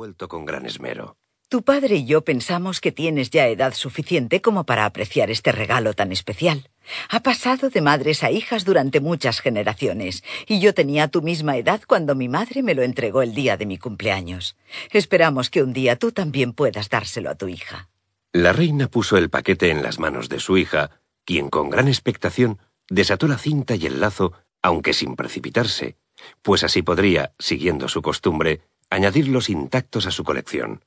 envuelto con gran esmero. Tu padre y yo pensamos que tienes ya edad suficiente como para apreciar este regalo tan especial. Ha pasado de madres a hijas durante muchas generaciones, y yo tenía tu misma edad cuando mi madre me lo entregó el día de mi cumpleaños. Esperamos que un día tú también puedas dárselo a tu hija. La reina puso el paquete en las manos de su hija, quien con gran expectación desató la cinta y el lazo, aunque sin precipitarse, pues así podría, siguiendo su costumbre, añadirlos intactos a su colección.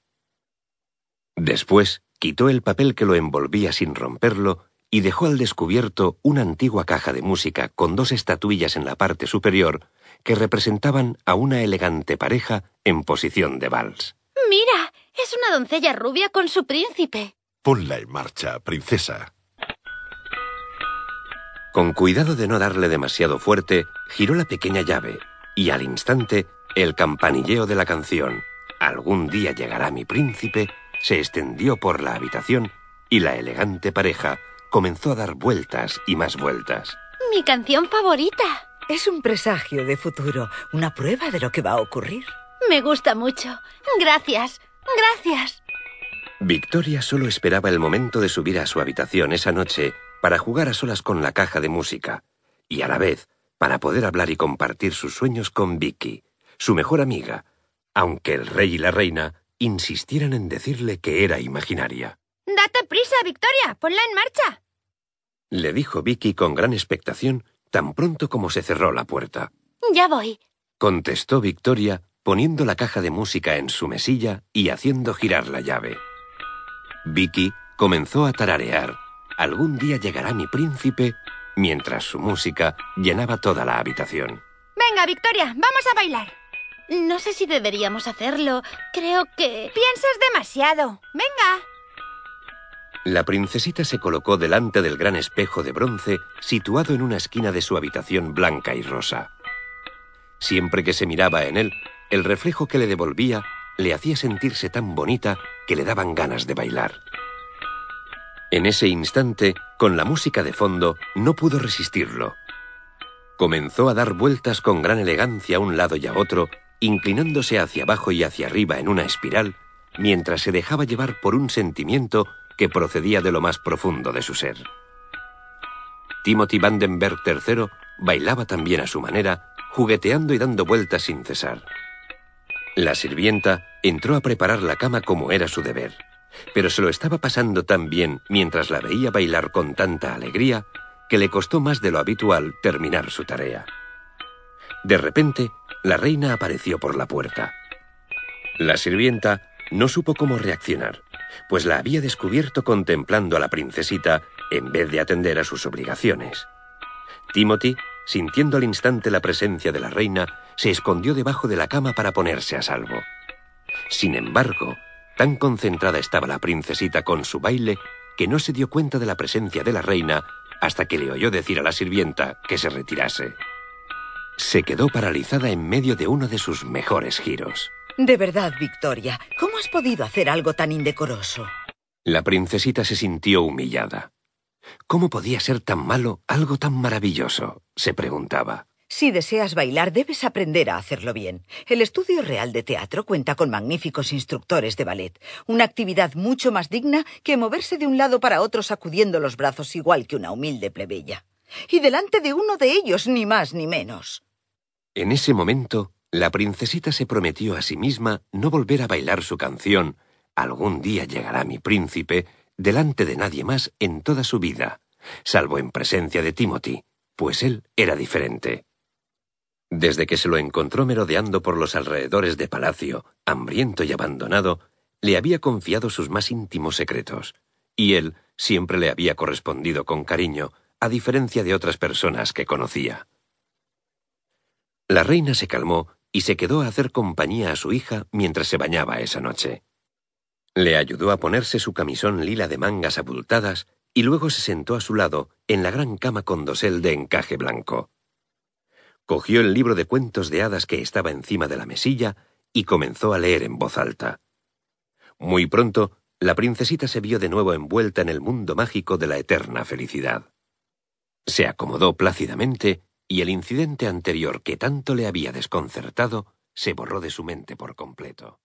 Después quitó el papel que lo envolvía sin romperlo y dejó al descubierto una antigua caja de música con dos estatuillas en la parte superior que representaban a una elegante pareja en posición de vals. Mira, es una doncella rubia con su príncipe. Ponla en marcha, princesa. Con cuidado de no darle demasiado fuerte, giró la pequeña llave y al instante el campanilleo de la canción Algún día llegará mi príncipe se extendió por la habitación y la elegante pareja comenzó a dar vueltas y más vueltas. Mi canción favorita. Es un presagio de futuro, una prueba de lo que va a ocurrir. Me gusta mucho. Gracias. Gracias. Victoria solo esperaba el momento de subir a su habitación esa noche para jugar a solas con la caja de música y a la vez para poder hablar y compartir sus sueños con Vicky, su mejor amiga, aunque el rey y la reina insistieran en decirle que era imaginaria. Date prisa, Victoria. Ponla en marcha. Le dijo Vicky con gran expectación tan pronto como se cerró la puerta. Ya voy. Contestó Victoria poniendo la caja de música en su mesilla y haciendo girar la llave. Vicky comenzó a tararear Algún día llegará mi príncipe mientras su música llenaba toda la habitación. Venga, Victoria, vamos a bailar. No sé si deberíamos hacerlo. Creo que... Piensas demasiado. Venga. La princesita se colocó delante del gran espejo de bronce situado en una esquina de su habitación blanca y rosa. Siempre que se miraba en él, el reflejo que le devolvía le hacía sentirse tan bonita que le daban ganas de bailar. En ese instante, con la música de fondo, no pudo resistirlo. Comenzó a dar vueltas con gran elegancia a un lado y a otro, inclinándose hacia abajo y hacia arriba en una espiral, mientras se dejaba llevar por un sentimiento que procedía de lo más profundo de su ser. Timothy Vandenberg III bailaba también a su manera, jugueteando y dando vueltas sin cesar. La sirvienta entró a preparar la cama como era su deber, pero se lo estaba pasando tan bien mientras la veía bailar con tanta alegría que le costó más de lo habitual terminar su tarea. De repente, la reina apareció por la puerta. La sirvienta no supo cómo reaccionar, pues la había descubierto contemplando a la princesita en vez de atender a sus obligaciones. Timothy, sintiendo al instante la presencia de la reina, se escondió debajo de la cama para ponerse a salvo. Sin embargo, tan concentrada estaba la princesita con su baile que no se dio cuenta de la presencia de la reina hasta que le oyó decir a la sirvienta que se retirase. Se quedó paralizada en medio de uno de sus mejores giros. De verdad, Victoria, ¿cómo has podido hacer algo tan indecoroso? La princesita se sintió humillada. ¿Cómo podía ser tan malo algo tan maravilloso? se preguntaba. Si deseas bailar, debes aprender a hacerlo bien. El Estudio Real de Teatro cuenta con magníficos instructores de ballet, una actividad mucho más digna que moverse de un lado para otro sacudiendo los brazos igual que una humilde plebeya. Y delante de uno de ellos, ni más ni menos. En ese momento, la princesita se prometió a sí misma no volver a bailar su canción Algún día llegará mi príncipe delante de nadie más en toda su vida, salvo en presencia de Timothy, pues él era diferente. Desde que se lo encontró merodeando por los alrededores de palacio, hambriento y abandonado, le había confiado sus más íntimos secretos, y él siempre le había correspondido con cariño, a diferencia de otras personas que conocía. La reina se calmó y se quedó a hacer compañía a su hija mientras se bañaba esa noche. Le ayudó a ponerse su camisón lila de mangas abultadas y luego se sentó a su lado en la gran cama con dosel de encaje blanco. Cogió el libro de cuentos de hadas que estaba encima de la mesilla y comenzó a leer en voz alta. Muy pronto, la princesita se vio de nuevo envuelta en el mundo mágico de la eterna felicidad. Se acomodó plácidamente y el incidente anterior que tanto le había desconcertado se borró de su mente por completo.